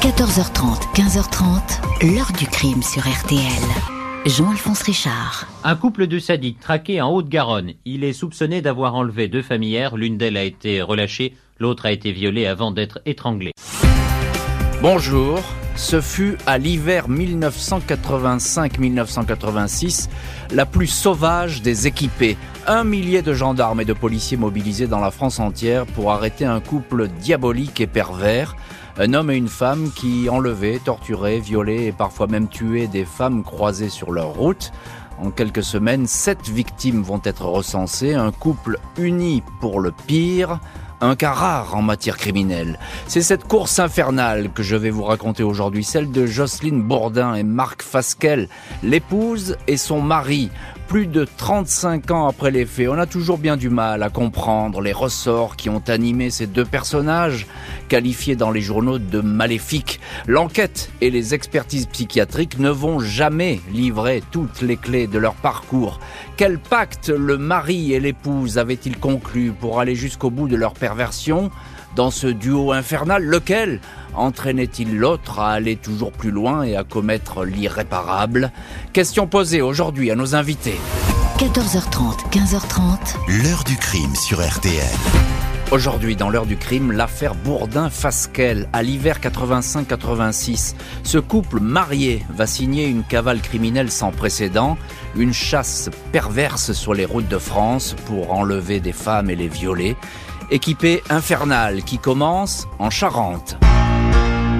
14h30, 15h30, l'heure du crime sur RTL. Jean-Alphonse Richard. Un couple de sadiques traqué en Haute-Garonne. Il est soupçonné d'avoir enlevé deux familières. L'une d'elles a été relâchée, l'autre a été violée avant d'être étranglée. Bonjour, ce fut à l'hiver 1985-1986 la plus sauvage des équipés. Un millier de gendarmes et de policiers mobilisés dans la France entière pour arrêter un couple diabolique et pervers. Un homme et une femme qui enlevaient, torturaient, violaient et parfois même tuaient des femmes croisées sur leur route. En quelques semaines, sept victimes vont être recensées, un couple uni pour le pire, un cas rare en matière criminelle. C'est cette course infernale que je vais vous raconter aujourd'hui, celle de Jocelyne Bourdin et Marc Fasquel, l'épouse et son mari. Plus de 35 ans après les faits, on a toujours bien du mal à comprendre les ressorts qui ont animé ces deux personnages, qualifiés dans les journaux de maléfiques. L'enquête et les expertises psychiatriques ne vont jamais livrer toutes les clés de leur parcours. Quel pacte le mari et l'épouse avaient-ils conclu pour aller jusqu'au bout de leur perversion? Dans ce duo infernal, lequel entraînait-il l'autre à aller toujours plus loin et à commettre l'irréparable? Question posée aujourd'hui à nos invités. 14h30, 15h30. L'heure du crime sur RTL. Aujourd'hui, dans l'heure du crime, l'affaire Bourdin-Fasquelle. À l'hiver 85-86, ce couple marié va signer une cavale criminelle sans précédent, une chasse perverse sur les routes de France pour enlever des femmes et les violer équipé infernal qui commence en Charente.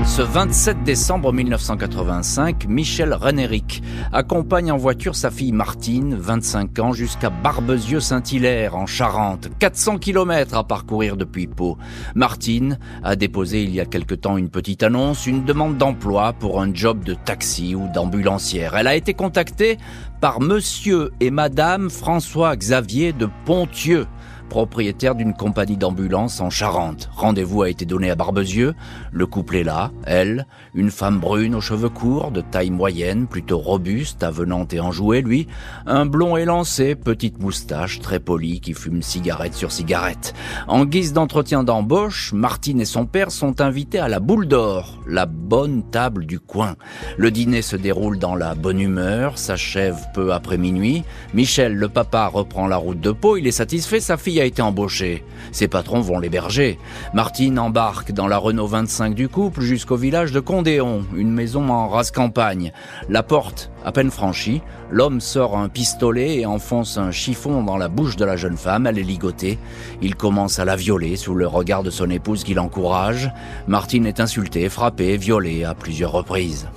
Ce 27 décembre 1985, Michel Renéric accompagne en voiture sa fille Martine, 25 ans, jusqu'à Barbezieux-Saint-Hilaire, en Charente. 400 km à parcourir depuis Pau. Martine a déposé il y a quelque temps une petite annonce, une demande d'emploi pour un job de taxi ou d'ambulancière. Elle a été contactée par monsieur et madame François Xavier de Pontieux, propriétaire d'une compagnie d'ambulance en Charente. Rendez-vous a été donné à Barbezieux. Le couple est là, elle, une femme brune aux cheveux courts, de taille moyenne, plutôt robuste, avenante et enjouée, lui, un blond élancé, petite moustache, très poli, qui fume cigarette sur cigarette. En guise d'entretien d'embauche, Martine et son père sont invités à la boule d'or, la bonne table du coin. Le dîner se déroule dans la bonne humeur, s'achève peu après minuit. Michel, le papa, reprend la route de Pau, il est satisfait, sa fille a été embauché. Ses patrons vont l'héberger. Martine embarque dans la Renault 25 du couple jusqu'au village de Condéon, une maison en race campagne. La porte, à peine franchie, l'homme sort un pistolet et enfonce un chiffon dans la bouche de la jeune femme, elle est ligotée. Il commence à la violer sous le regard de son épouse qui l'encourage. Martine est insultée, frappée, violée à plusieurs reprises.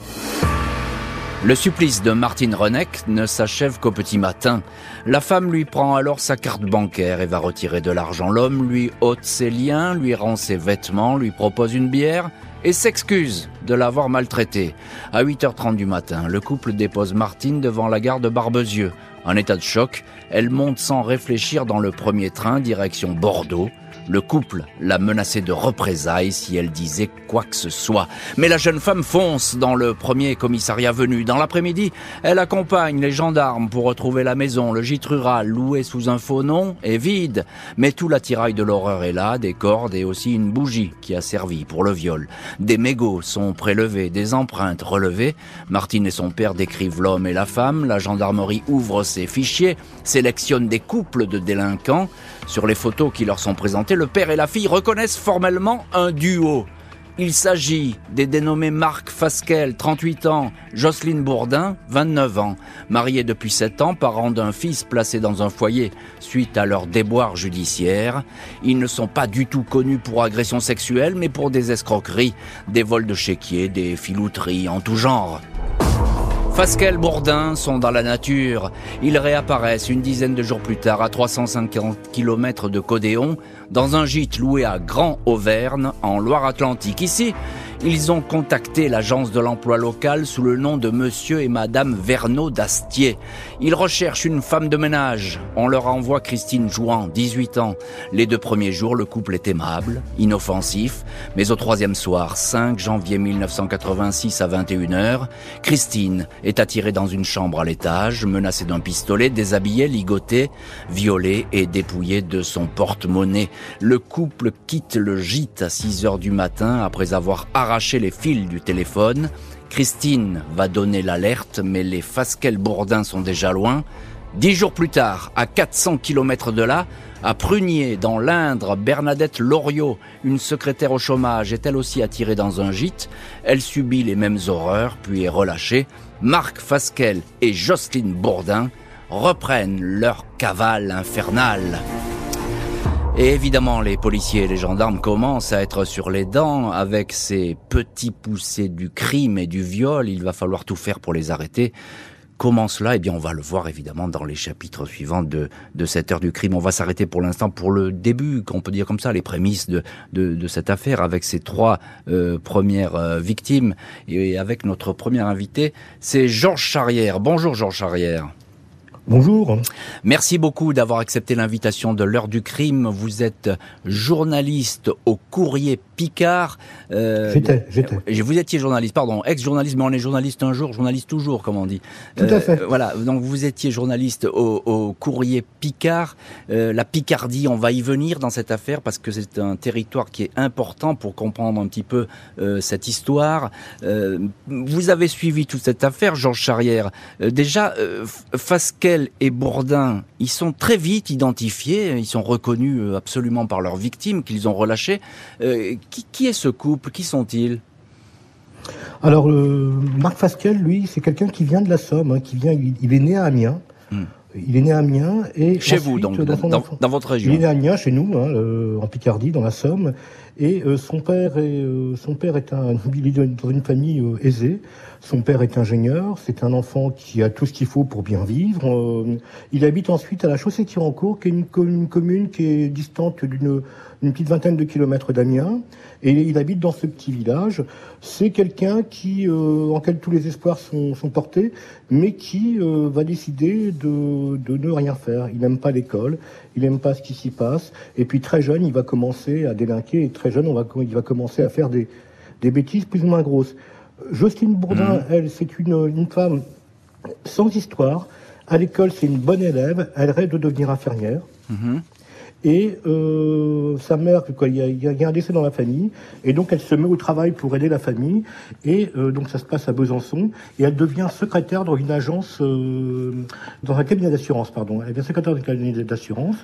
Le supplice de Martine Renek ne s'achève qu'au petit matin. La femme lui prend alors sa carte bancaire et va retirer de l'argent. L'homme lui ôte ses liens, lui rend ses vêtements, lui propose une bière et s'excuse de l'avoir maltraitée. À 8h30 du matin, le couple dépose Martine devant la gare de Barbezieux. En état de choc, elle monte sans réfléchir dans le premier train direction Bordeaux. Le couple l'a menacée de représailles si elle disait quoi que ce soit. Mais la jeune femme fonce dans le premier commissariat venu. Dans l'après-midi, elle accompagne les gendarmes pour retrouver la maison. Le gîte rural, loué sous un faux nom, est vide. Mais tout l'attirail de l'horreur est là, des cordes et aussi une bougie qui a servi pour le viol. Des mégots sont prélevés, des empreintes relevées. Martine et son père décrivent l'homme et la femme. La gendarmerie ouvre ses fichiers, sélectionne des couples de délinquants. Sur les photos qui leur sont présentées, le père et la fille reconnaissent formellement un duo. Il s'agit des dénommés Marc Fasquel, 38 ans, Jocelyne Bourdin, 29 ans, mariés depuis 7 ans, parents d'un fils placé dans un foyer suite à leur déboire judiciaire. Ils ne sont pas du tout connus pour agression sexuelle, mais pour des escroqueries, des vols de chéquiers, des filouteries en tout genre. Fasquelle Bourdin sont dans la nature. Ils réapparaissent une dizaine de jours plus tard à 350 km de Codéon dans un gîte loué à Grand Auvergne en Loire-Atlantique. Ici, ils ont contacté l'agence de l'emploi local sous le nom de monsieur et madame Verneau d'Astier. Ils recherchent une femme de ménage. On leur envoie Christine Jouan, 18 ans. Les deux premiers jours, le couple est aimable, inoffensif, mais au troisième soir, 5 janvier 1986 à 21h, Christine est attirée dans une chambre à l'étage, menacée d'un pistolet, déshabillée, ligotée, violée et dépouillée de son porte-monnaie. Le couple quitte le gîte à 6 heures du matin après avoir arraché arracher les fils du téléphone. Christine va donner l'alerte, mais les Fasquelle-Bourdin sont déjà loin. Dix jours plus tard, à 400 km de là, à Prunier, dans l'Indre, Bernadette Loriot, une secrétaire au chômage, est elle aussi attirée dans un gîte. Elle subit les mêmes horreurs, puis est relâchée. Marc Fasquelle et Jocelyne Bourdin reprennent leur cavale infernale. Et évidemment, les policiers et les gendarmes commencent à être sur les dents avec ces petits poussés du crime et du viol. Il va falloir tout faire pour les arrêter. Comment cela? Eh bien, on va le voir évidemment dans les chapitres suivants de, de cette heure du crime. On va s'arrêter pour l'instant pour le début, qu'on peut dire comme ça, les prémices de, de, de cette affaire avec ces trois euh, premières euh, victimes et avec notre premier invité, c'est Georges Charrière. Bonjour Georges Charrière. Bonjour. Merci beaucoup d'avoir accepté l'invitation de l'heure du crime. Vous êtes journaliste au courrier Picard. Euh, j'étais, j'étais. Vous étiez journaliste, pardon, ex-journaliste, mais on est journaliste un jour, journaliste toujours, comme on dit. Tout à fait. Euh, voilà, donc vous étiez journaliste au, au courrier Picard. Euh, la Picardie, on va y venir dans cette affaire parce que c'est un territoire qui est important pour comprendre un petit peu euh, cette histoire. Euh, vous avez suivi toute cette affaire, Georges Charrière. déjà, Fasquet et Bourdin, ils sont très vite identifiés, ils sont reconnus euh, absolument par leurs victimes qu'ils ont relâchées. Euh, qui, est ce couple? Qui sont-ils? Alors, Marc Fasquel, lui, c'est quelqu'un qui vient de la Somme, hein, qui vient, il, est né à Amiens. Hmm. Il est né à Amiens et chez vous donc dans, votre région. Il est né à Amiens chez nous, hein, euh, en Picardie, dans la Somme, et son père est son père est un il est dans une famille aisée. Son père est ingénieur, c'est un enfant qui a tout ce qu'il faut pour bien vivre. Euh, il habite ensuite à la Chaussée-Tirancourt, qui est une, commune qui est distante d'une petite vingtaine de kilomètres d'Amiens. Et il habite dans ce petit village. C'est quelqu'un qui, euh, en quel tous les espoirs sont, portés, mais qui euh, va décider de, ne rien faire. Il n'aime pas l'école, il n'aime pas ce qui s'y passe. Et puis très jeune, il va commencer à délinquer. Et très jeune, on va, il va commencer à faire des, des bêtises plus ou moins grosses. Jocelyne Bourdin, mhm. elle, c'est une, femme sans histoire. À l'école, c'est une bonne élève. Elle rêve de devenir infirmière. Mhm. Et euh, sa mère, il y, a, un décès dans la famille, et donc elle se met au travail pour aider la famille. Et euh, donc ça se passe à Besançon, et elle devient secrétaire dans une agence, euh, dans un cabinet d'assurance, pardon. Elle devient secrétaire d'un cabinet d'assurance.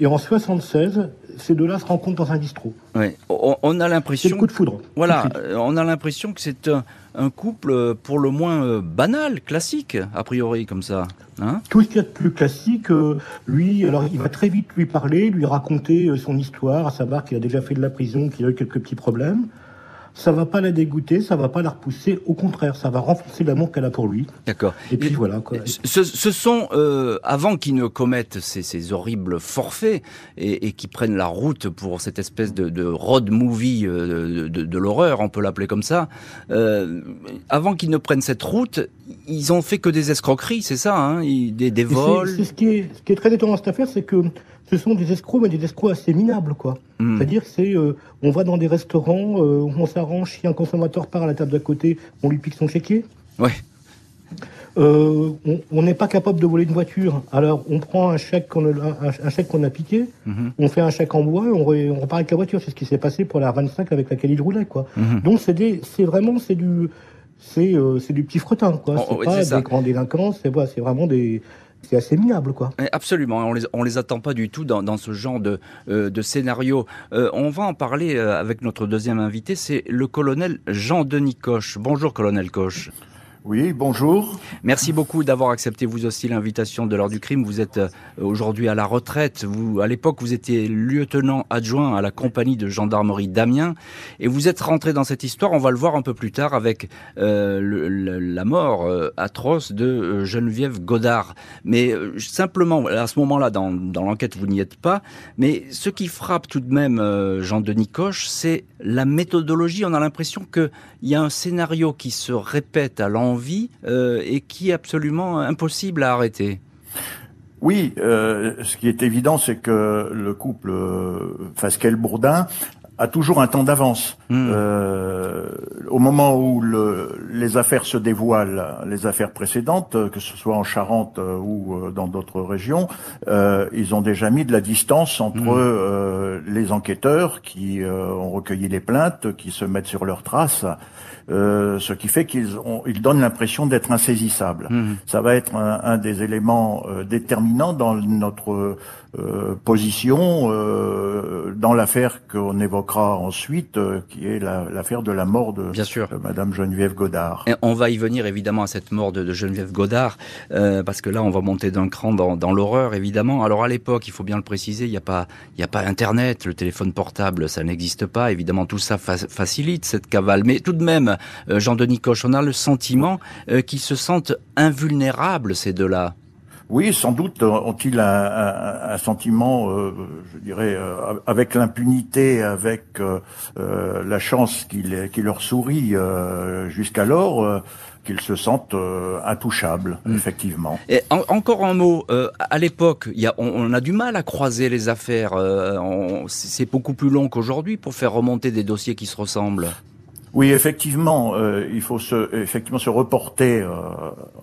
Et en 76, ces deux-là se rencontrent dans un bistrot. Ouais. On, a l'impression. C'est le coup de foudre. Voilà, on a l'impression que c'est un un couple euh, pour le moins euh, banal, classique, a priori, comme ça. Hein? Tout ce qu'il y a de plus classique, euh, lui, alors il va très vite lui parler, lui raconter son histoire, à savoir qu'il a déjà fait de la prison, qu'il a eu quelques petits problèmes ça va pas la dégoûter, ça va pas la repousser. Au contraire, ça va renforcer l'amour qu'elle a pour lui. D'accord. Et puis voilà. Quoi. Ce, ce sont euh, avant qu'ils ne commettent ces, ces horribles forfaits et, et qui prennent la route pour cette espèce de, de road movie euh, de, de, l'horreur, on peut l'appeler comme ça. Euh, avant qu'ils ne prennent cette route, ils ont fait que des escroqueries, c'est ça, hein des, des vols. C'est ce qui est ce qui est très étonnant cette affaire, c'est que ce sont des escrocs, mais des escrocs assez minables, quoi. Hmm. C'est-à-dire, c'est, euh, on va dans des restaurants, euh, on s'arrange, si un consommateur part à la table d'à côté, on lui pique son chéquier. Ouais. Euh, on n'est pas capable de voler une voiture. Alors, on prend un chèque qu'on a, un, chèque qu'on a piqué, hmm. on fait un chèque en bois, on, on repart avec la voiture. C'est ce qui s'est passé pour la 25 avec laquelle il roulait, quoi. Hmm. Donc, c'est des, c'est vraiment, c'est du, c'est, c'est du petit fretin, quoi. Oh, c'est pas des grands délinquants, c'est, c'est vraiment des, c'est assez minable, quoi. Absolument, on les, les attend pas du tout dans, ce genre de, euh, scénario. Euh, on va en parler euh, avec notre deuxième invité, c'est le colonel Jean-Denis Coche. Bonjour, colonel Coche. Oui, bonjour. Merci beaucoup d'avoir accepté vous aussi l'invitation de l'heure du crime. Vous êtes euh, aujourd'hui à la retraite. À l'époque, vous étiez lieutenant adjoint à la compagnie de gendarmerie d'Amiens et vous êtes rentré dans cette histoire. On va le voir un peu plus tard avec euh, la mort euh, atroce de Geneviève Godard. Mais simplement, à ce moment-là, dans, dans l'enquête, vous n'y êtes pas. Mais ce qui frappe tout de même Jean-Denis Coche, c'est la méthodologie. On a l'impression qu'il y a un scénario qui se répète à l'envers euh, et qui est absolument impossible à arrêter. Oui, euh, ce qui est évident, c'est que le couple euh, Fasquelle-Bourdin a toujours un temps d'avance. Hmm. au moment où le, les affaires se dévoilent, les affaires précédentes, que ce soit en Charente ou dans d'autres régions, ils ont déjà mis de la distance entre mmh. les enquêteurs qui ont recueilli les plaintes, qui se mettent sur leurs traces, euh, ce qui fait qu'ils ils donnent l'impression d'être insaisissables. Mmh. Ça va être un, un des éléments euh, déterminants dans notre euh, position euh, dans l'affaire qu'on évoquera ensuite, euh, qui est l'affaire de la mort de, Bien sûr. Madame Geneviève Godard. Et on va y venir évidemment à cette mort de, de Geneviève Godard, parce que là on va monter d'un cran dans, dans l'horreur évidemment. Alors à l'époque, il faut bien le préciser, il n'y a pas, il n'y a pas Internet, le téléphone portable, ça n'existe pas. Évidemment, tout ça facilite cette cavale. Mais tout de même, Jean-Denis Coche, on a le sentiment qu'ils se sentent invulnérables ces deux-là. Oui, sans doute ont-ils un, sentiment, euh, je dirais, euh, avec l'impunité, avec euh, la chance qui, qui, leur sourit jusqu'alors, qu'ils se sentent intouchables, mm. effectivement. Et encore un mot, à l'époque, on, on, a du mal à croiser les affaires. C'est beaucoup plus long qu'aujourd'hui pour faire remonter des dossiers qui se ressemblent. Oui, effectivement, euh, il faut se, effectivement se reporter euh,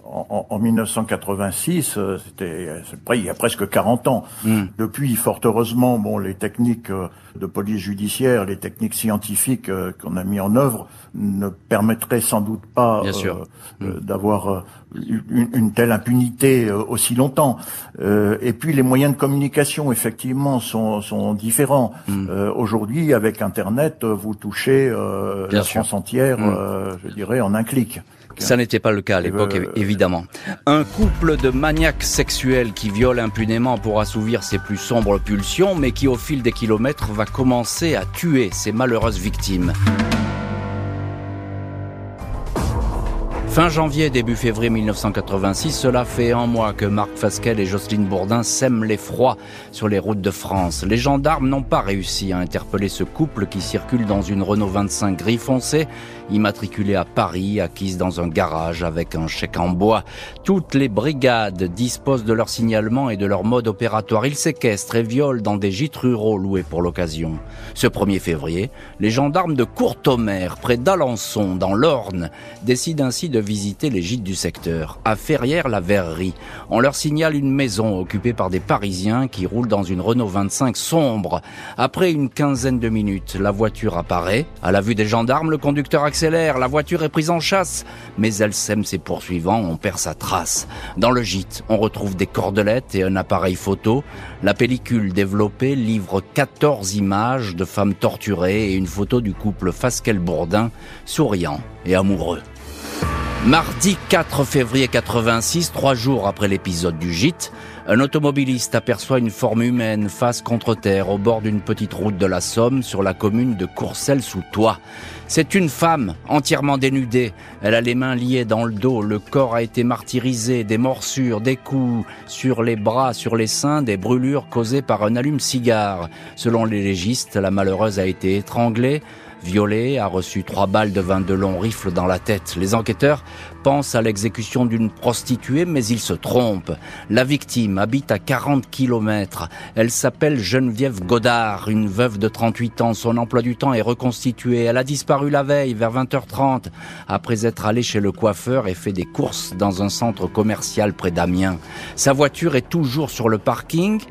en, en, 1986. Euh, c'était il y a presque 40 ans. Hmm. Depuis, fort heureusement, bon, les techniques euh, de police judiciaire, les techniques scientifiques qu'on a mis en œuvre ne permettraient sans doute pas hmm. d'avoir une, une, telle impunité aussi longtemps. et puis, les moyens de communication, effectivement, sont, sont différents. Hmm. Aujourd'hui, avec Internet, vous touchez Bien entière, mm. euh, je dirais, en un clic. Ça n'était pas le cas à l'époque, euh, évidemment. Un couple de maniaques sexuels qui violent impunément pour assouvir ses plus sombres pulsions, mais qui au fil des kilomètres va commencer à tuer ses malheureuses victimes. Fin janvier, début février 1986, cela fait un mois que Marc Fasquelle et Jocelyne Bourdin sèment l'effroi sur les routes de France. Les gendarmes n'ont pas réussi à interpeller ce couple qui circule dans une Renault 25 gris foncé immatriculée à Paris, acquise dans un garage avec un chèque en bois. Toutes les brigades disposent de leur signalement et de leur mode opératoire. Ils séquestrent et violent dans des gîtes ruraux loués pour l'occasion. Ce 1er février, les gendarmes de Courtomère, près d'Alençon, dans l'Orne, décident ainsi de visiter les gîtes du secteur. À Ferrières-la-Verrerie, on leur signale une maison occupée par des Parisiens qui roulent dans une Renault 25 sombre. Après une quinzaine de minutes, la voiture apparaît. À la vue des gendarmes, le conducteur la voiture est prise en chasse, mais elle sème ses poursuivants, on perd sa trace. Dans le gîte, on retrouve des cordelettes et un appareil photo. La pellicule développée livre 14 images de femmes torturées et une photo du couple Fasquelle-Bourdin, souriant et amoureux. Mardi 4 février 86, trois jours après l'épisode du gîte, un automobiliste aperçoit une forme humaine face contre terre au bord d'une petite route de la Somme sur la commune de Courcelles-sous-Toit. C'est une femme entièrement dénudée. Elle a les mains liées dans le dos, le corps a été martyrisé, des morsures, des coups sur les bras, sur les seins, des brûlures causées par un allume-cigare. Selon les légistes, la malheureuse a été étranglée violée, a reçu trois balles de de long rifle dans la tête. Les enquêteurs pensent à l'exécution d'une prostituée, mais ils se trompent. La victime habite à 40 kilomètres. Elle s'appelle Geneviève Godard, une veuve de 38 ans. Son emploi du temps est reconstitué. Elle a disparu la veille, vers 20h30, après être allée chez le coiffeur et fait des courses dans un centre commercial près d'Amiens. Sa voiture est toujours sur le parking.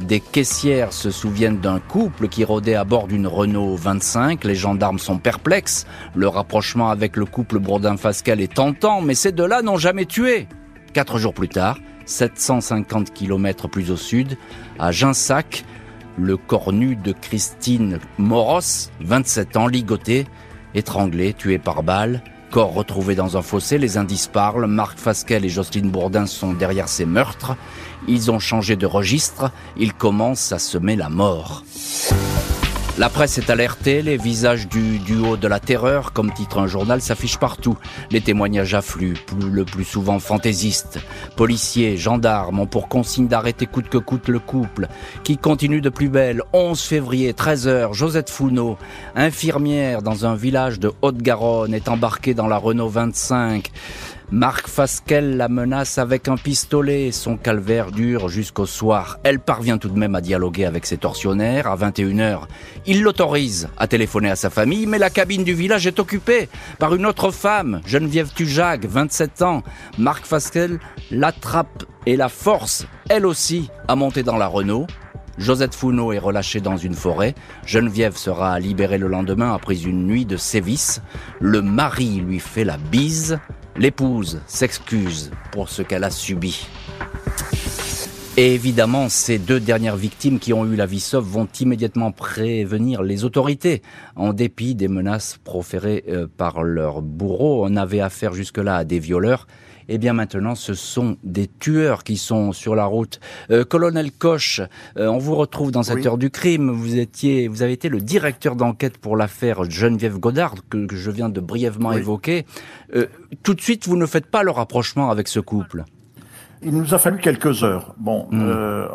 Des caissières se souviennent d'un couple qui rôdait à bord d'une Renault 25. Les gendarmes sont perplexes. Le rapprochement avec le couple Bourdin-Fascal est tentant, mais ces deux-là n'ont jamais tué. Quatre jours plus tard, 750 km plus au sud, à Ginsac, le corps nu de Christine Moros, 27 ans, ligoté, étranglé, tué par balle, corps retrouvé dans un fossé, les indices parlent, Marc Fasquelle et Jocelyne Bourdin sont derrière ces meurtres. Ils ont changé de registre, ils commencent à semer la mort. La presse est alertée, les visages du duo de la terreur, comme titre un journal, s'affichent partout. Les témoignages affluent, le plus souvent fantaisistes. Policiers, gendarmes ont pour consigne d'arrêter coûte que coûte le couple, qui continue de plus belle. 11 février, 13h, Josette Foulneau, infirmière dans un village de Haute-Garonne, est embarquée dans la Renault 25. Marc Fasquelle la menace avec un pistolet. Son calvaire dure jusqu'au soir. Elle parvient tout de même à dialoguer avec ses tortionnaires. À 21h, il l'autorise à téléphoner à sa famille, mais la cabine du village est occupée par une autre femme, Geneviève Tujac, 27 ans. Marc Fasquelle l'attrape et la force, elle aussi, à monter dans la Renault. Josette Founeau est relâchée dans une forêt. Geneviève sera libérée le lendemain après une nuit de sévices. Le mari lui fait la bise. L'épouse s'excuse pour ce qu'elle a subi. Et évidemment, ces deux dernières victimes qui ont eu la vie sauve vont immédiatement prévenir les autorités. En dépit des menaces proférées euh, par leur bourreau, on avait affaire jusque-là à des violeurs eh bien maintenant, ce sont des tueurs qui sont sur la route. Euh, colonel Koch, euh, on vous retrouve dans cette heure du crime. Vous étiez, vous avez été le directeur d'enquête pour l'affaire Geneviève Godard que, je viens de brièvement évoquer. Euh, tout de suite, vous ne faites pas le rapprochement avec ce couple. Il nous a fallu quelques heures. Bon, hmm. euh,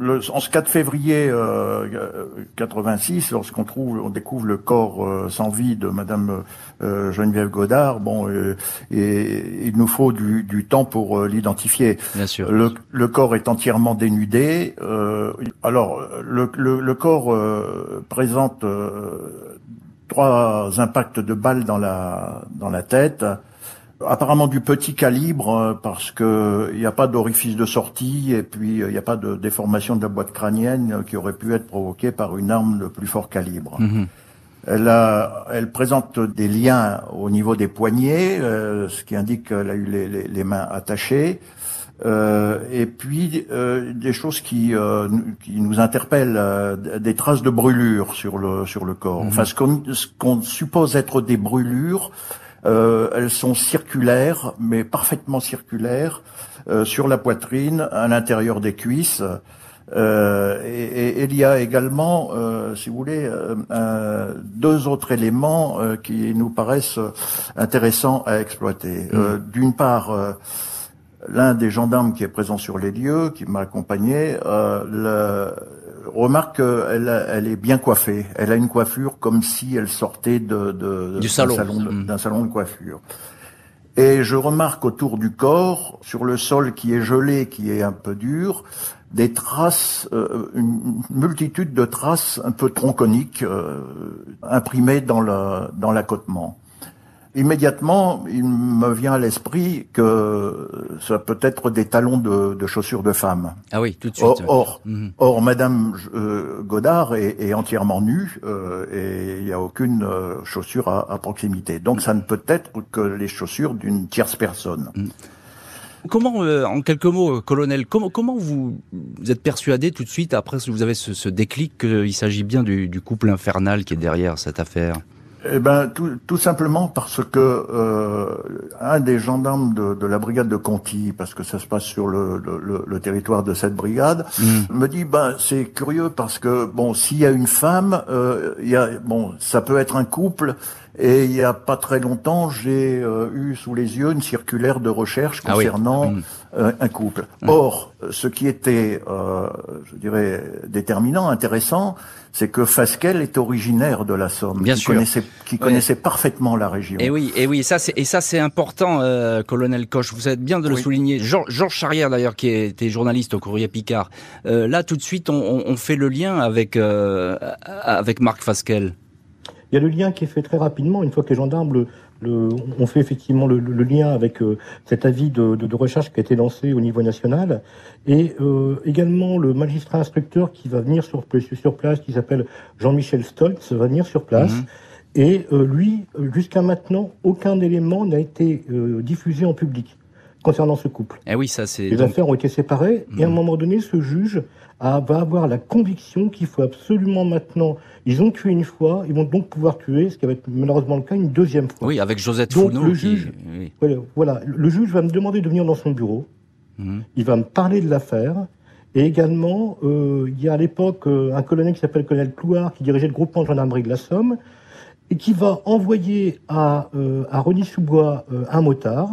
le, en ce 4 février euh, 86, lorsqu'on trouve, on découvre le corps euh, sans vie de Madame euh, Geneviève Godard, bon, euh, et il nous faut du, du temps pour l'identifier. Bien sûr. Le, le, corps est entièrement dénudé. alors, le, le corps présente trois impacts de balles dans la dans la tête apparemment du petit calibre euh, parce que il n'y a pas d'orifice de sortie et puis euh, il n'y a pas de déformation de la boîte crânienne euh, qui aurait pu être provoquée par une arme de plus fort calibre. Mhm. Elle, a, elle présente des liens au niveau des poignets, ce qui indique qu'elle a eu les, les, les mains attachées. Euh, et puis des choses qui, qui nous interpellent, des traces de brûlures sur le sur le corps. Mhm. Enfin, ce qu'on suppose être des brûlures, euh, elles sont circulaires, mais parfaitement circulaires, euh, sur la poitrine, à l'intérieur des cuisses. Euh, et, il y a également, euh, si vous voulez, deux autres éléments qui nous paraissent intéressants à exploiter. Mmh. D'une part, l'un des gendarmes qui est présent sur les lieux, qui m'a accompagné, le, remarque qu'elle elle est bien coiffée. Elle a une coiffure comme si elle sortait de, de du salon, mmh. d'un salon, de coiffure. Et je remarque autour du corps, sur le sol qui est gelé, qui est un peu dur, des traces, euh, une multitude de traces un peu tronconiques euh, imprimées dans l'accotement immédiatement, il me vient à l'esprit que ça peut être des talons de, chaussures de femme. Ah oui, tout de suite. Or, or, mhm. Madame euh, Godard est, entièrement nue euh, et il n'y a aucune euh, chaussure à, proximité. Donc, ça ne peut être que les chaussures d'une tierce personne. Mhm. Comment, en quelques mots, colonel, comment, comment vous, êtes persuadé tout de suite, après que vous avez ce, déclic, qu'il s'agit bien du couple infernal qui est derrière cette affaire? Eh ben, tout, tout, simplement parce que euh, un des gendarmes de, de, la brigade de Conti, parce que ça se passe sur le, le, le territoire de cette brigade, mm. me dit ben c'est curieux parce que bon s'il y a une femme, euh, il y a bon ça peut être un couple et il y a pas très longtemps, j'ai euh, eu sous les yeux une circulaire de recherche ah concernant mm. euh, un couple. Mm. Or, ce qui était, euh, je dirais, déterminant, intéressant, c'est que Fasquelle est originaire de la Somme, Bien qui sûr. connaissait, qui connaissait parfaitement la région. Et oui, et oui, ça c'est et ça c'est important, colonel Coche. Vous êtes bien de le souligner. Georges Charrière d'ailleurs, qui était journaliste au Courrier Picard. là, tout de suite, on, on, fait le lien avec avec Marc Fasquelle. Il y a le lien qui est fait très rapidement, une fois que les gendarmes le, le, ont fait effectivement le, le lien avec euh, cet avis de, de, de, recherche qui a été lancé au niveau national, et euh, également le magistrat instructeur qui va venir sur, sur place, qui s'appelle Jean-Michel Stoltz, va venir sur place. Mhm. Et euh, lui, jusqu'à maintenant, aucun élément n'a été euh, diffusé en public concernant ce couple. Eh oui, ça c'est. Les affaires ont été séparées, et à un mhm. moment donné, ce juge va avoir la conviction qu'il faut absolument maintenant. Ils ont tué une fois, ils vont donc pouvoir tuer, ce qui va être malheureusement le cas une deuxième fois. Oui, avec Josette donc, Le juge, voilà, le juge va me demander de venir dans son bureau. Mhm. Il va me parler de l'affaire. Et également, euh, il y a à l'époque euh, un colonel qui s'appelle le colonel Clouard, qui dirigeait le groupement de gendarmerie de la Somme, et qui va envoyer à, euh, à Rony-sous-Bois un motard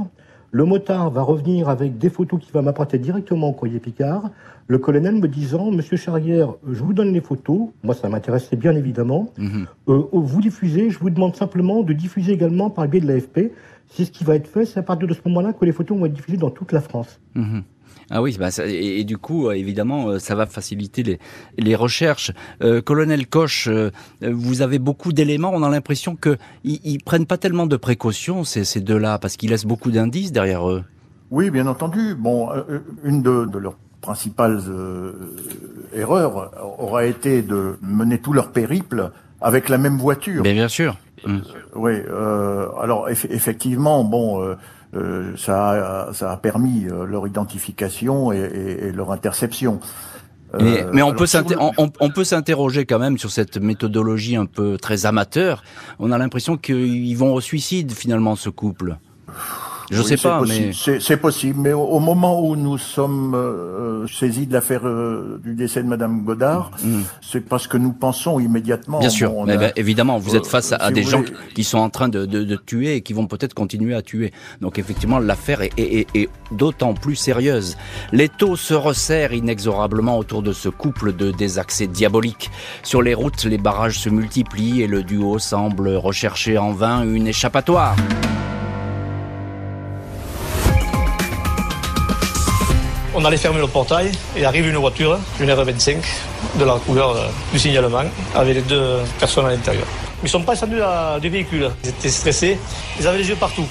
Le motard va revenir avec des photos qu'il va m'apporter directement au courrier Picard. Le colonel me disant, Monsieur Charrière, je vous donne les photos. Moi, ça m'intéressait bien évidemment. Mhm. Euh, vous diffusez. Je vous demande simplement de diffuser également par le biais de l'AFP. C'est ce qui va être fait. C'est à partir de ce moment-là que les photos vont être diffusées dans toute la France. Mhm. Ah oui, bah ça, et, et, du coup, euh, évidemment, euh, ça va faciliter les, les recherches. Euh, Colonel Koch, euh, vous avez beaucoup d'éléments. On a l'impression que ils, prennent pas tellement de précautions ces, ces deux-là, parce qu'ils laissent beaucoup d'indices derrière eux. Oui, bien entendu. Bon, euh, une de, de leurs principales euh, erreurs aura été de mener tout leur périple avec la même voiture. Mais bien sûr. Mmh. Oui. alors eff effectivement, bon. Euh, ça, a, ça a permis euh, leur identification et, et, et leur interception. Mais, euh, mais on, peut le... on, on, peut s'interroger quand même sur cette méthodologie un peu très amateur. On a l'impression qu'ils vont au suicide finalement ce couple. Je oui, sais pas, possible. mais c'est possible. Mais au, moment où nous sommes euh, saisis de l'affaire euh, du décès de Madame Godard, mmh. c'est parce que nous pensons immédiatement. Bien sûr, bon, mais a, ben, évidemment, vous êtes face à, à si des gens voulez... qui sont en train de, de, de, tuer et qui vont peut-être continuer à tuer. Donc effectivement, l'affaire est, est, est, est d'autant plus sérieuse. Les taux se resserrent inexorablement autour de ce couple de désaccès diaboliques. Sur les routes, les barrages se multiplient et le duo semble rechercher en vain une échappatoire. On allait fermer le portail et arrive une voiture, une R25, de la couleur du signalement, avec les deux personnes à l'intérieur. Ils sont pas descendus du véhicule, ils étaient stressés, ils avaient les yeux partout.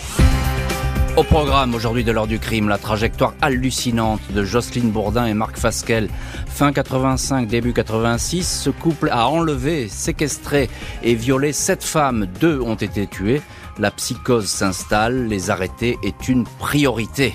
Au programme aujourd'hui de l'heure du crime, la trajectoire hallucinante de Jocelyne Bourdin et Marc Fasquelle. Fin 85, début 86, ce couple a enlevé, séquestré et violé sept femmes. Deux ont été tuées. La psychose s'installe, les arrêter est une priorité.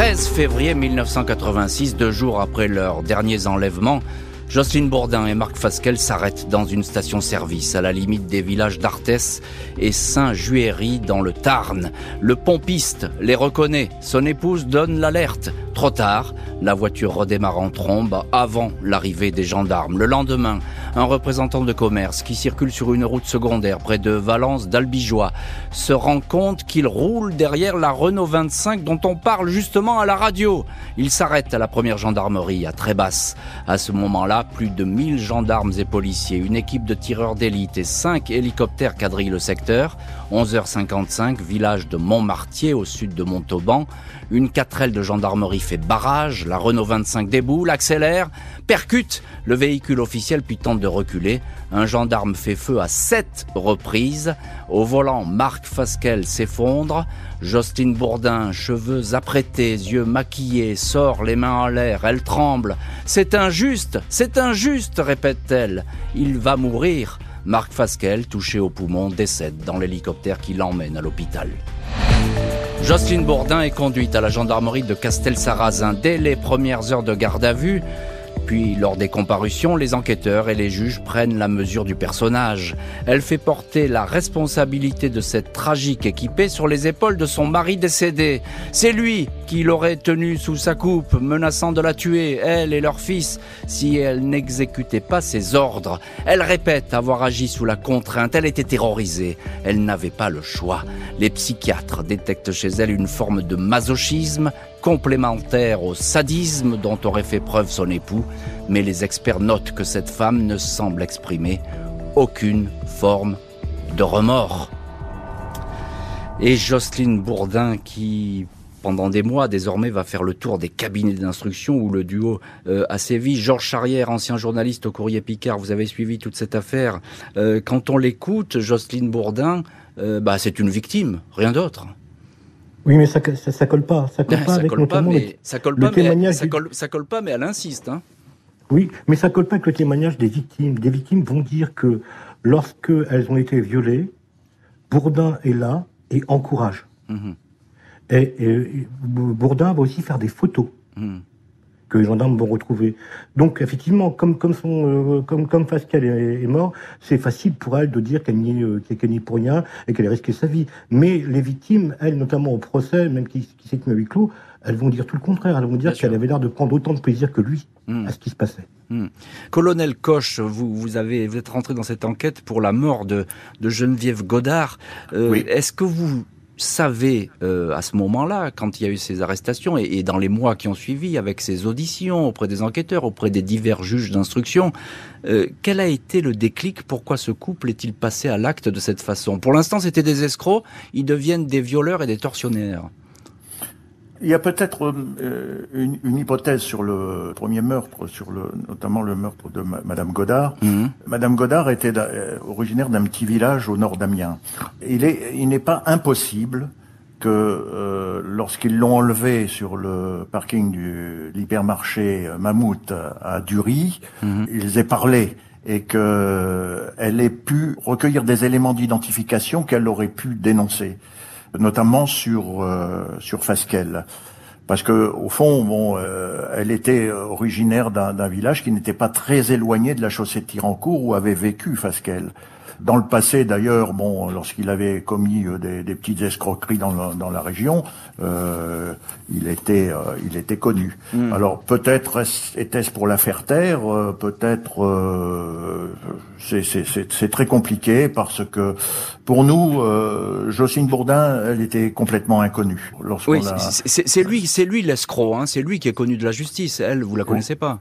13 février 1986, deux jours après leurs derniers enlèvements, Jocelyne Bourdin et Marc Fasquelle s'arrêtent dans une station-service à la limite des villages d'Arthès et Saint-Juéry dans le Tarn. Le pompiste les reconnaît. Son épouse donne l'alerte. Trop tard, la voiture redémarre en trombe avant l'arrivée des gendarmes. Le lendemain, un représentant de commerce qui circule sur une route secondaire près de Valence d'Albigeois se rend compte qu'il roule derrière la Renault 25 dont on parle justement à la radio. Il s'arrête à la première gendarmerie à Trébasse. À ce moment-là, plus de 1000 gendarmes et policiers, une équipe de tireurs d'élite et 5 hélicoptères quadrillent le secteur. 11h55, village de Montmartier au sud de Montauban. Une 4L de gendarmerie fait barrage, la Renault 25 déboule, accélère, percute le véhicule officiel puis tente de reculer. Un gendarme fait feu à sept reprises. Au volant, Marc Fasquelle s'effondre. Jocelyne Bourdin, cheveux apprêtés, yeux maquillés, sort les mains en l'air, elle tremble. C'est injuste, c'est injuste, répète-t-elle. Il va mourir. Marc Fasquelle, touché au poumon, décède dans l'hélicoptère qui l'emmène à l'hôpital. Jocelyne Bourdin est conduite à la gendarmerie de Castel-Sarrazin dès les premières heures de garde à vue. Puis, lors des comparutions, les enquêteurs et les juges prennent la mesure du personnage. Elle fait porter la responsabilité de cette tragique équipée sur les épaules de son mari décédé. C'est lui qui l'aurait tenue sous sa coupe, menaçant de la tuer, elle et leur fils, si elle n'exécutait pas ses ordres. Elle répète avoir agi sous la contrainte, elle était terrorisée, elle n'avait pas le choix. Les psychiatres détectent chez elle une forme de masochisme, complémentaire au sadisme dont aurait fait preuve son époux, mais les experts notent que cette femme ne semble exprimer aucune forme de remords. Et Jocelyne Bourdin qui pendant des mois désormais va faire le tour des cabinets d'instruction où le duo euh, a sévi. Georges Charrière, ancien journaliste au Courrier Picard, vous avez suivi toute cette affaire. Euh, quand on l'écoute, Jocelyne Bourdin, euh, bah, c'est une victime, rien d'autre. Oui, mais ça, ça, ça, colle pas. Ça colle pas ça avec colle pas, mais, le, ça colle le pas, mais, témoignage. ça colle, ça colle pas, mais elle insiste. Hein. Oui, mais ça colle pas avec le témoignage des victimes. Des victimes vont dire que lorsque elles ont été violées, Bourdin est là et encourage. Mhm. Et, et, Bourdin va aussi faire des photos Mhm. Que les gendarmes vont retrouver. Donc effectivement, comme comme son euh, comme comme Pascal est, est mort, c'est facile pour elle de dire qu'elle n'y est euh, qu'elle n'y est pour rien et qu'elle a risqué sa vie. Mais les victimes, elles notamment au procès, même qui qui s'est tenu à huis clos, elles vont dire tout le contraire. Elles vont dire qu'elle avait l'air de prendre autant de plaisir que lui Mhm. à ce qui se passait. Hmm. Colonel Coche, vous, vous, avez, vous êtes rentré dans cette enquête pour la mort de, de Geneviève Godard. Euh, Oui. Est-ce que vous savez euh, à ce moment-là, quand il y a eu ces arrestations et, dans les mois qui ont suivi, avec ces auditions auprès des enquêteurs, auprès des divers juges d'instruction, euh, quel a été le déclic? Pourquoi ce couple est-il passé à l'acte de cette façon? Pour l'instant, c'était des escrocs, ils deviennent des violeurs et des tortionnaires. Il y a peut-être euh, une, hypothèse sur le premier meurtre, sur le, notamment le meurtre de Madame Godard. Mhm. Madame Godard était euh, originaire d'un petit village au nord d'Amiens. Il est, il n'est pas impossible que euh, lorsqu'ils l'ont enlevé sur le parking du l'hypermarché Mammouth à Dury, mhm. ils aient parlé et qu'elle ait pu recueillir des éléments d'identification qu'elle aurait pu dénoncer notamment sur euh, sur Fasquelle. Parce que au fond, bon, euh, elle était originaire d'un village qui n'était pas très éloigné de la chaussée de Tirancourt où avait vécu Fasquelle. Dans le passé, d'ailleurs, bon, lorsqu'il avait commis euh, des, des, petites escroqueries dans, la, dans la région, euh, il était, euh, il était connu. Hmm. Alors peut-être était-ce pour la faire taire, euh, peut-être c'est très compliqué parce que pour nous, Jocelyne Bourdin, elle était complètement inconnue. Oui, c'est lui, c'est lui l'escroc, hein, c'est lui qui est connu de la justice. Elle, vous la connaissez pas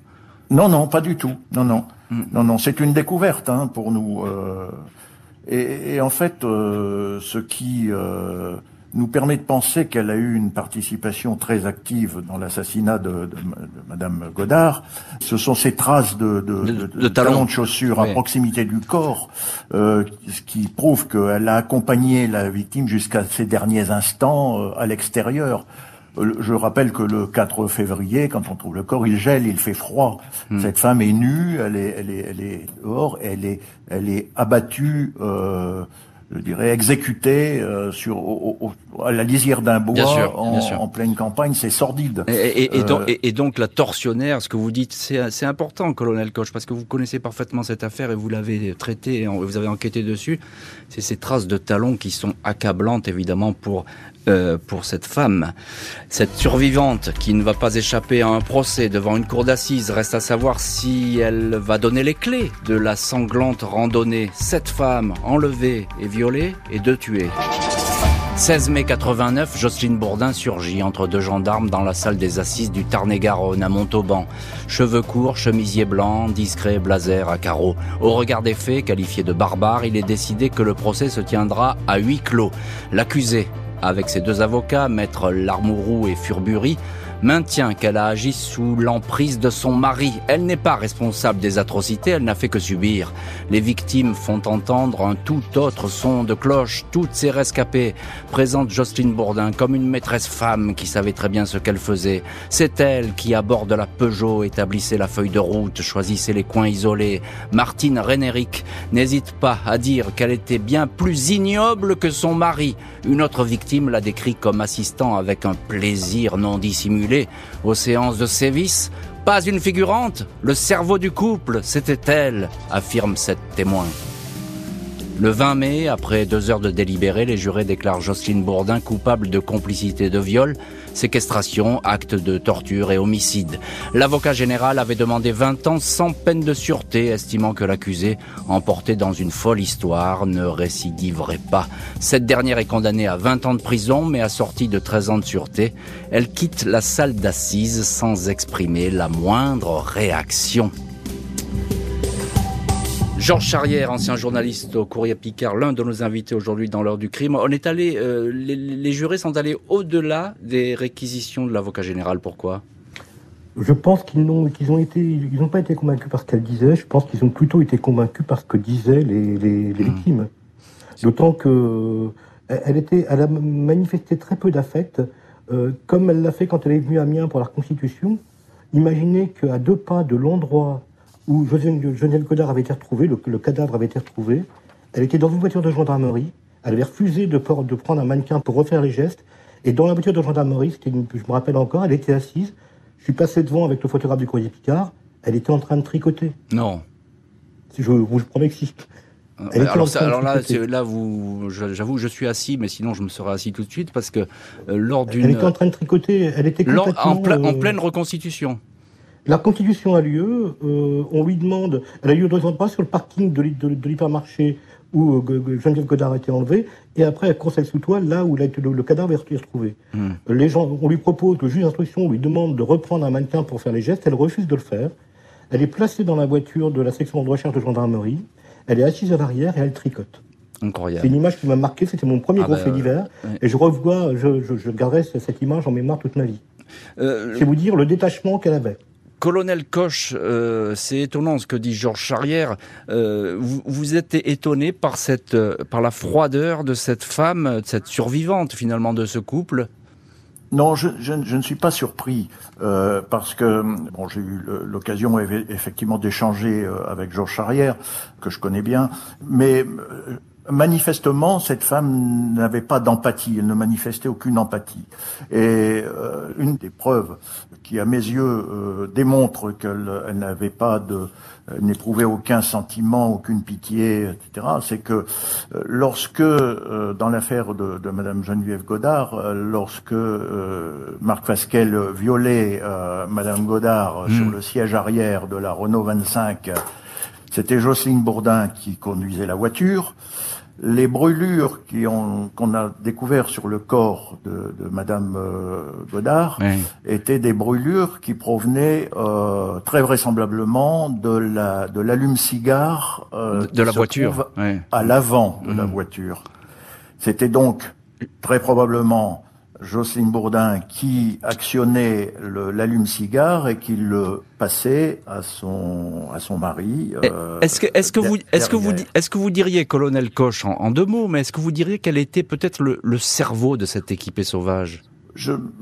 Non, non, pas du tout. Non, non. Mm. Non, non, c'est une découverte hein, pour nous. Euh, et, en fait, euh, ce qui euh, nous permet de penser qu'elle a eu une participation très active dans l'assassinat de, de, Madame Godard, ce sont ces traces de, de talons de chaussures à proximité du corps, ce qui prouve qu'elle a accompagné la victime jusqu'à ses derniers instants à l'extérieur. Je rappelle que le 4 février, quand on trouve le corps, il gèle, il fait froid. Hmm. Cette femme est nue, elle est, elle est, elle est dehors, elle est, elle est abattue. Euh, je dirais, exécutée euh, sur à la lisière d'un bois en, pleine campagne, c'est sordide. Et, donc, euh, et, donc, la tortionnaire, ce que vous dites, c'est important, colonel Koch, parce que vous connaissez parfaitement cette affaire et vous l'avez traitée, vous avez enquêté dessus. C'est ces traces de talons qui sont accablantes, évidemment, pour euh, pour cette femme. Cette survivante qui ne va pas échapper à un procès devant une cour d'assises reste à savoir si elle va donner les clés de la sanglante randonnée. Cette femme enlevée et violée et deux tués. 16 mai 89, Jocelyne Bourdin surgit entre deux gendarmes dans la salle des assises du Tarn-et-Garonne à Montauban. Cheveux courts, chemisier blanc, discret blazer à carreaux. Au regard des faits, qualifié de barbare, il est décidé que le procès se tiendra à huis clos. L'accusé, avec ses deux avocats, maître Larmourou et Furbury, maintient qu'elle a agi sous l'emprise de son mari. Elle n'est pas responsable des atrocités, elle n'a fait que subir. Les victimes font entendre un tout autre son de cloche. Toutes ces rescapées présentent Jocelyne Bourdin comme une maîtresse femme qui savait très bien ce qu'elle faisait. C'est elle qui, à bord de la Peugeot, établissait la feuille de route, choisissait les coins isolés. Martine Rénéric n'hésite pas à dire qu'elle était bien plus ignoble que son mari. Une autre victime l'a décrit comme assistant avec un plaisir non dissimulé aux séances de sévices. Pas une figurante, le cerveau du couple, c'était elle, affirme cette témoin. Le 20 mai, après deux heures de délibéré, les jurés déclarent Jocelyne Bourdin coupable de complicité de viol, séquestration, acte de torture et homicide. L'avocat général avait demandé 20 ans sans peine de sûreté, estimant que l'accusé, emporté dans une folle histoire, ne récidiverait pas. Cette dernière est condamnée à 20 ans de prison, mais assortie de 13 ans de sûreté. Elle quitte la salle d'assises sans exprimer la moindre réaction. Georges Charrière, ancien journaliste au Courrier Picard, l'un de nos invités aujourd'hui dans l'heure du crime. On est allé, euh, les, jurés sont allés au-delà des réquisitions de l'avocat général. Pourquoi? Je pense qu'ils n'ont, qu'ils ont été, ils n'ont pas été convaincus par ce qu'elle disait. Je pense qu'ils ont plutôt été convaincus par ce que disaient les, les, hmm. victimes. D'autant que elle était, elle a manifesté très peu d'affect, euh, comme elle l'a fait quand elle est venue à Amiens pour la reconstitution. Imaginez qu'à deux pas de l'endroit où Godard avait été retrouvée, le, cadavre avait été retrouvé. Elle était dans une voiture de gendarmerie. Elle avait refusé de, de, prendre un mannequin pour refaire les gestes. Et dans la voiture de gendarmerie, je me rappelle encore, elle était assise. Je suis passé devant avec le photographe du courrier Picard. Elle était en train de tricoter. Non. Je vous promets que si. Elle alors, alors là, là, vous, j'avoue, je suis assis, mais sinon je me serais assis tout de suite parce que euh, lors d'une. Elle était en train de tricoter. Elle était complètement, en, en, pleine reconstitution. La constitution a lieu, euh, on lui demande, elle a lieu dans pas sur le parking de, l'hypermarché où euh, Geneviève Godard a été enlevée, et après elle conseille sous toile là où le, cadavre est retrouvé. Hmm. Les gens, on lui propose, le juge d'instruction lui demande de reprendre un mannequin pour faire les gestes, elle refuse de le faire. Elle est placée dans la voiture de la section de recherche de gendarmerie, elle est assise à l'arrière et elle tricote. Incroyable. C'est une image qui m'a marqué, c'était mon premier ah gros bah, fait d'hiver, et je revois, je, je, je garderai cette image en mémoire toute ma vie. Euh, C'est vous dire le détachement qu'elle avait. Colonel Koch, euh, c'est étonnant ce que dit Georges Charrière. Euh, vous, êtes étonné par cette, euh, par la froideur de cette femme, de cette survivante finalement de ce couple? Non, je, ne suis pas surpris euh, parce que bon, j'ai eu l'occasion effectivement d'échanger avec Georges Charrière, que je connais bien, mais manifestement, cette femme n'avait pas d'empathie, elle ne manifestait aucune empathie. Et euh, une des preuves qui, à mes yeux, euh, démontre qu'elle n'avait pas de, n'éprouvait aucun sentiment, aucune pitié, etc., c'est que euh, lorsque, dans l'affaire de, de Madame Geneviève Godard, lorsque Marc Fasquelle violait Madame Godard sur hmm. le siège arrière de la Renault 25, c'était Jocelyne Bourdin qui conduisait la voiture. Les brûlures qui ont qu'on a découvert sur le corps de, de Madame euh, Godard étaient des brûlures qui provenaient euh, très vraisemblablement de la de l'allume-cigare euh, de, la voiture à l'avant de la mmh. voiture. C'était donc très probablement Jocelyne Bourdin qui actionnait l'allume-cigare et qui le passait à son à son mari. Eh, euh, est-ce que est-ce que vous est-ce que vous est-ce que vous diriez colonel Koch en, deux mots, mais est-ce que vous diriez qu'elle était peut-être le, le, cerveau de cette équipée sauvage?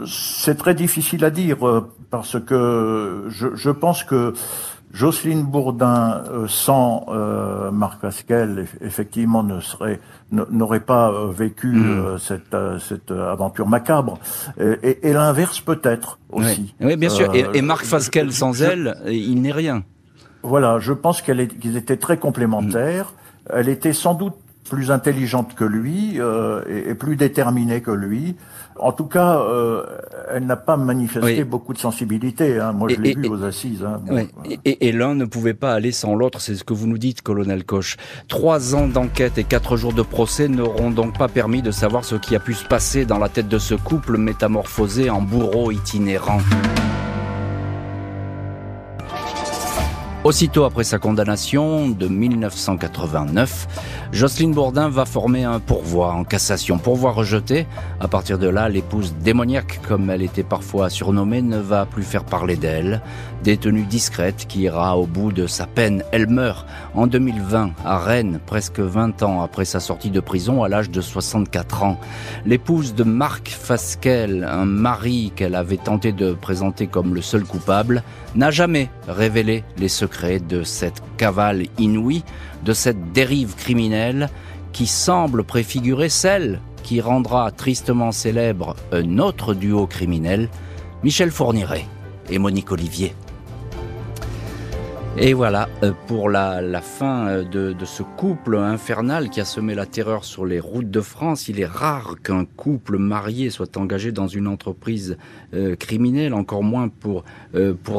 C'est très difficile à dire euh, parce que je, je pense que Jocelyne Bourdin euh, sans euh, Marc Pascal effectivement ne serait n'aurait pas euh, vécu hmm. cette cette aventure macabre et, et, l'inverse peut-être aussi. Oui, bien sûr. Et, Marc Pascal sans elle, il n'est rien. Voilà, je pense qu'elle qu'ils étaient très complémentaires. Elle était sans doute plus intelligente que lui et, plus déterminée que lui. En tout cas, euh, elle n'a pas manifesté beaucoup de sensibilité. Hein. Moi, je l'ai vu aux assises. Hein. et, l'un ne pouvait pas aller sans l'autre, c'est ce que vous nous dites, colonel Koch. Trois ans d'enquête et quatre jours de procès n'auront donc pas permis de savoir ce qui a pu se passer dans la tête de ce couple métamorphosé en bourreau itinérant. Aussitôt après sa condamnation de 1989, Jocelyne Bourdin va former un pourvoi en cassation. Pourvoi rejeté. À partir de là, l'épouse démoniaque, comme elle était parfois surnommée, ne va plus faire parler d'elle. Détenue discrète qui ira au bout de sa peine. Elle meurt en 2020 à Rennes, presque 20 ans après sa sortie de prison à l'âge de 64 ans. L'épouse de Marc Fasquelle, un mari qu'elle avait tenté de présenter comme le seul coupable, n'a jamais révélé les secrets de cette cavale inouïe, de cette dérive criminelle qui semble préfigurer celle qui rendra tristement célèbre un autre duo criminel, Michel Fourniret et Monique Olivier. Et voilà euh, pour la, fin euh, de, ce couple infernal qui a semé la terreur sur les routes de France. Il est rare qu'un couple marié soit engagé dans une entreprise euh, criminelle, encore moins pour,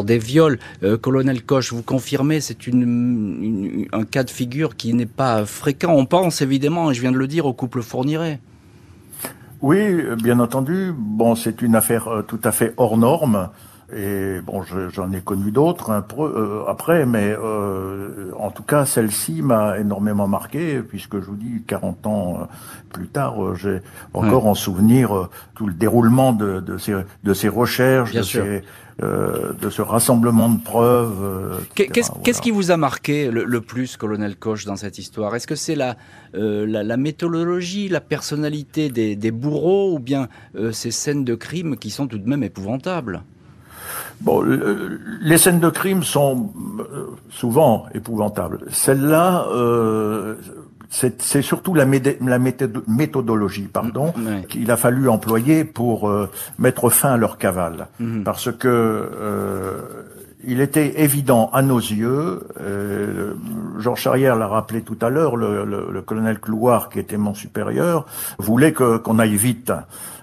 des viols. Colonel Koch, vous confirmez, c'est un cas de figure qui n'est pas fréquent. On pense évidemment, et je viens de le dire, au couple Fourniret. Oui, bien entendu. Bon, c'est une affaire tout à fait hors norme. Et bon, j'en ai connu d'autres euh, après, mais euh, en tout cas, celle-ci m'a énormément marqué, puisque je vous dis, 40 ans euh, plus tard, euh, j'ai encore en souvenir tout le déroulement de, de, ces, de ces recherches, de, ces, de, ce rassemblement de preuves. Qu'est-ce qui vous a marqué le, plus, colonel Koch, dans cette histoire? Est-ce que c'est la, la, la, méthodologie, la personnalité des, des bourreaux, ou bien ces scènes de crime qui sont tout de même épouvantables? Bon, les scènes de crime sont euh, souvent épouvantables. Celle-là, euh, c'est surtout la, la, méthodologie, pardon, mm, qu'il a fallu employer pour euh, mettre fin à leur cavale, mm-hmm. parce que euh, il était évident à nos yeux, euh, Georges Charrière l'a rappelé tout à l'heure, le, le, le, colonel Clouard, qui était mon supérieur, voulait qu'on aille vite.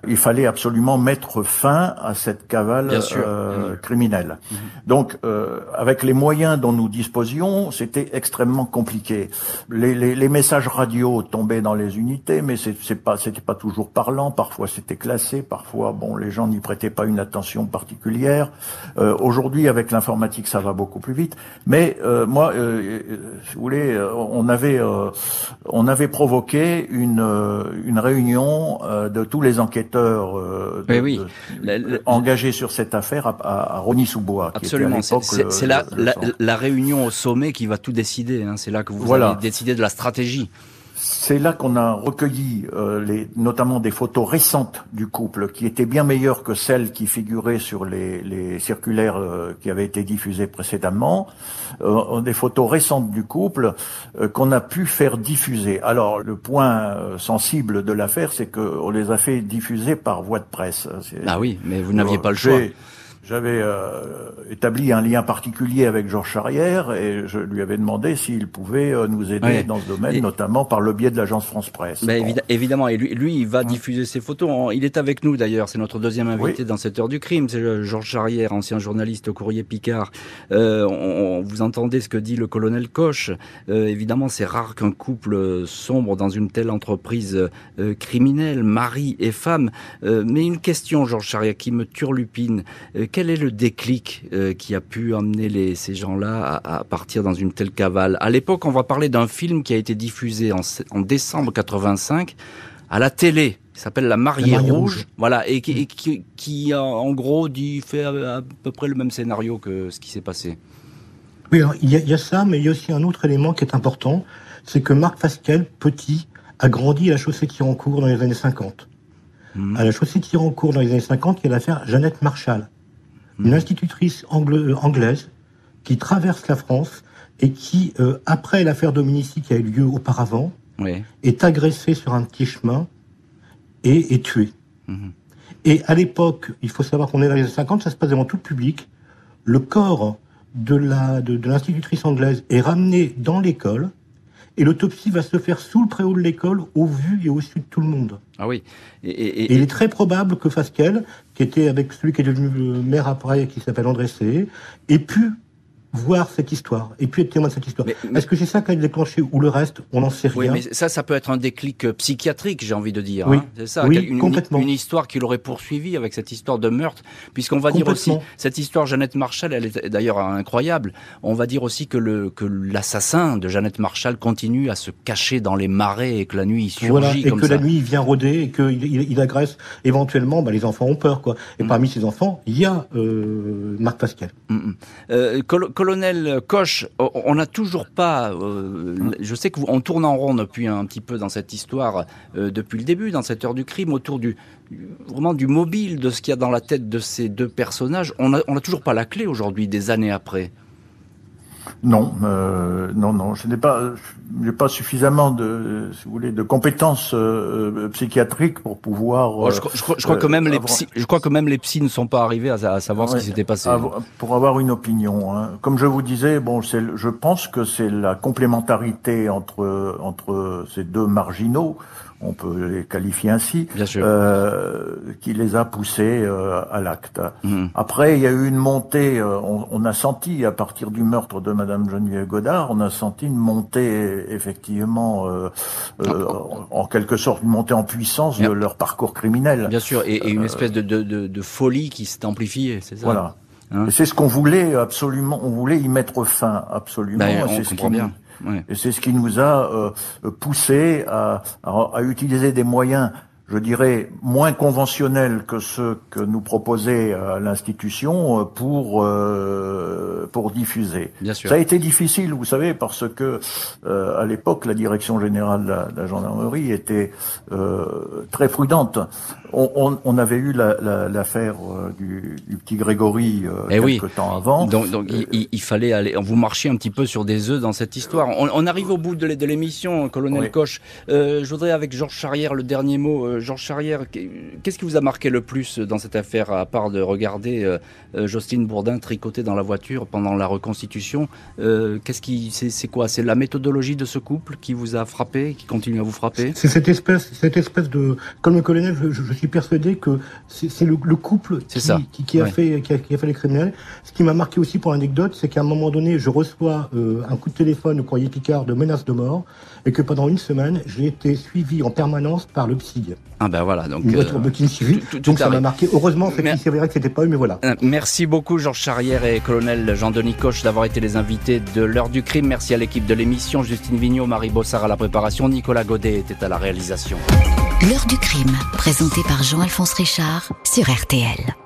Il fallait absolument mettre fin à cette cavale euh, mmh. criminelle. Mmh. Donc, euh, avec les moyens dont nous disposions, c'était extrêmement compliqué. Les, les, les, messages radio tombaient dans les unités, mais c'est pas, c'était pas toujours parlant. Parfois, c'était classé. Parfois, bon, les gens n'y prêtaient pas une attention particulière. Euh, Aujourd'hui, avec l'informatique, ça va beaucoup plus vite. Mais euh, moi, euh, si vous voulez, on avait, on avait provoqué une, une réunion de tous les enquêteurs oui, engagés sur cette affaire à, à, Rony-sous-Bois. Absolument. C'est la, la, réunion au sommet qui va tout décider. Hein. C'est là que vous allez décider de la stratégie. C'est là qu'on a recueilli euh, les, notamment des photos récentes du couple qui étaient bien meilleures que celles qui figuraient sur les, les circulaires euh, qui avaient été diffusées précédemment, euh, des photos récentes du couple qu'on a pu faire diffuser. Alors le point sensible de l'affaire, c'est qu'on les a fait diffuser par voie de presse. Ah oui, mais vous n'aviez pas le choix. J'avais euh, établi un lien particulier avec Georges Charrière et je lui avais demandé s'il pouvait euh, nous aider dans ce domaine, notamment par le biais de l'agence France Presse. Ben, Évidemment, et lui, lui il va diffuser ses photos. Il est avec nous d'ailleurs, c'est notre deuxième invité dans cette heure du crime. C'est euh, Georges Charrière, ancien journaliste au Courrier Picard. Euh, on, vous entendez ce que dit le colonel Coche. Euh, évidemment, c'est rare qu'un couple sombre dans une telle entreprise criminelle, mari et femme. mais une question, Georges Charrière, qui me turlupine quel est le déclic euh, qui a pu amener les, ces gens-là à, partir dans une telle cavale? À l'époque, on va parler d'un film qui a été diffusé en, en décembre 85 à la télé. Il s'appelle La Mariée, Rouge. Voilà, et, qui, qui, en gros dit fait à, peu près le même scénario que ce qui s'est passé. Oui, il, y a, il y, a, ça, mais il y a aussi un autre élément qui est important, c'est que Marc Fasquelle, petit, a grandi à la chaussée Tirancourt dans les années 50. Mmh. À la chaussée Tirancourt dans les années 50, il y a l'affaire Jeannette Marshall une institutrice euh, anglaise qui traverse la France et qui, euh, après l'affaire Dominici qui a eu lieu auparavant, est agressée sur un petit chemin et est tuée. Mhm. Et à l'époque, il faut savoir qu'on est dans les années 50, ça se passe devant tout le public. Le corps de l'institutrice anglaise est ramené dans l'école et l'autopsie va se faire sous le préau de l'école, au vu et au su de tout le monde. Ah oui. Et, il est très probable que Fasquelle, qui était avec celui qui est devenu maire après, qui s'appelle André C, ait pu voir cette histoire et puis être témoin de cette histoire. Est-ce que c'est ça qui a déclenché ou le reste On n'en sait rien. Oui, mais ça, ça peut être un déclic euh, psychiatrique, j'ai envie de dire. Oui, hein. c'est ça. Oui, une, complètement. Une histoire qui l'aurait poursuivi avec cette histoire de meurtre, puisqu'on va dire aussi cette histoire Jeannette Marshall, elle est d'ailleurs incroyable. On va dire aussi que le que l'assassin de Jeannette Marshall continue à se cacher dans les marais et que la nuit il surgit voilà, et que la nuit il vient rôder et qu'il il, agresse éventuellement. Bah, les enfants ont peur, quoi. Et mm. parmi ces enfants, il y a euh, Marc Pascal. Mm, mm. Euh, colonel Koch on n'a toujours pas. Euh, je sais qu'on tourne en rond depuis un petit peu dans cette histoire euh, depuis le début, dans cette heure du crime, autour du vraiment du mobile de ce qu'il y a dans la tête de ces deux personnages. On n'a on a toujours pas la clé aujourd'hui, des années après. Non, euh, non, non, je n'ai pas, j'ai pas suffisamment de, si vous voulez, de compétences euh, psychiatriques pour pouvoir. Oh, je, crois, que même les psy, je crois que même les psys ne sont pas arrivés à, savoir ce qui s'était passé. pour avoir une opinion, hein. comme je vous disais, bon, c'est, je pense que c'est la complémentarité entre entre ces deux marginaux on peut les qualifier ainsi, euh, qui les a poussés euh, à l'acte. Mhm. Après, il y a eu une montée, euh, on, a senti à partir du meurtre de Madame Geneviève Godard, on a senti une montée effectivement, ah. en, quelque sorte, une montée en puissance de leur parcours criminel. Bien sûr, et, une espèce de, de, de, folie qui s'est amplifiée, c'est ça? Voilà. Hein? C'est ce qu'on voulait absolument, on voulait y mettre fin absolument. Ben, c'est ce qui, Et c'est ce qui nous a euh, poussé à, utiliser des moyens je dirais, moins conventionnels que ceux que nous proposait euh, l'institution euh, pour euh, pour diffuser. Bien sûr. Ça a été difficile, vous savez, parce que euh, à l'époque, la direction générale de la, de la gendarmerie était euh, très prudente. On, on, on, avait eu l'affaire la, du, du, petit Grégory eh quelques oui. temps avant. Donc, donc il, il, fallait aller. Vous marchiez un petit peu sur des œufs dans cette histoire. On, on arrive au bout de l'émission, colonel oui. Coche. je voudrais avec Georges Charrière le dernier mot Georges Charrière, qu'est-ce qui vous a marqué le plus dans cette affaire, à part de regarder euh, euh, Jocelyne Bourdin tricoter dans la voiture pendant la reconstitution euh, Qu'est-ce qui, c'est quoi? C'est la méthodologie de ce couple qui vous a frappé, qui continue à vous frapper? C'est cette espèce, cette espèce de, comme le colonel, je, suis suis persuadé que c'est le, le, couple qui, qui, qui, a fait, qui, a, qui, a, fait les criminels. Ce qui m'a marqué aussi pour l'anecdote, c'est qu'à un moment donné, je reçois euh, un coup de téléphone au courrier Picard de menace de mort et que pendant une semaine, j'ai été suivi en permanence par le psy. Ah ben voilà, donc... Une euh, tout, donc ça m'a marqué. Heureusement, c'est vrai que c'était pas eux, mais voilà. Euh, merci beaucoup Georges Charrière et colonel Jean-Denis Coche d'avoir été les invités de l'heure du crime. Merci à l'équipe de l'émission, Justine Vignot, Marie Bossard à la préparation, Nicolas Godet était à la réalisation. L'heure du crime, présenté par Jean-Alphonse Richard sur RTL.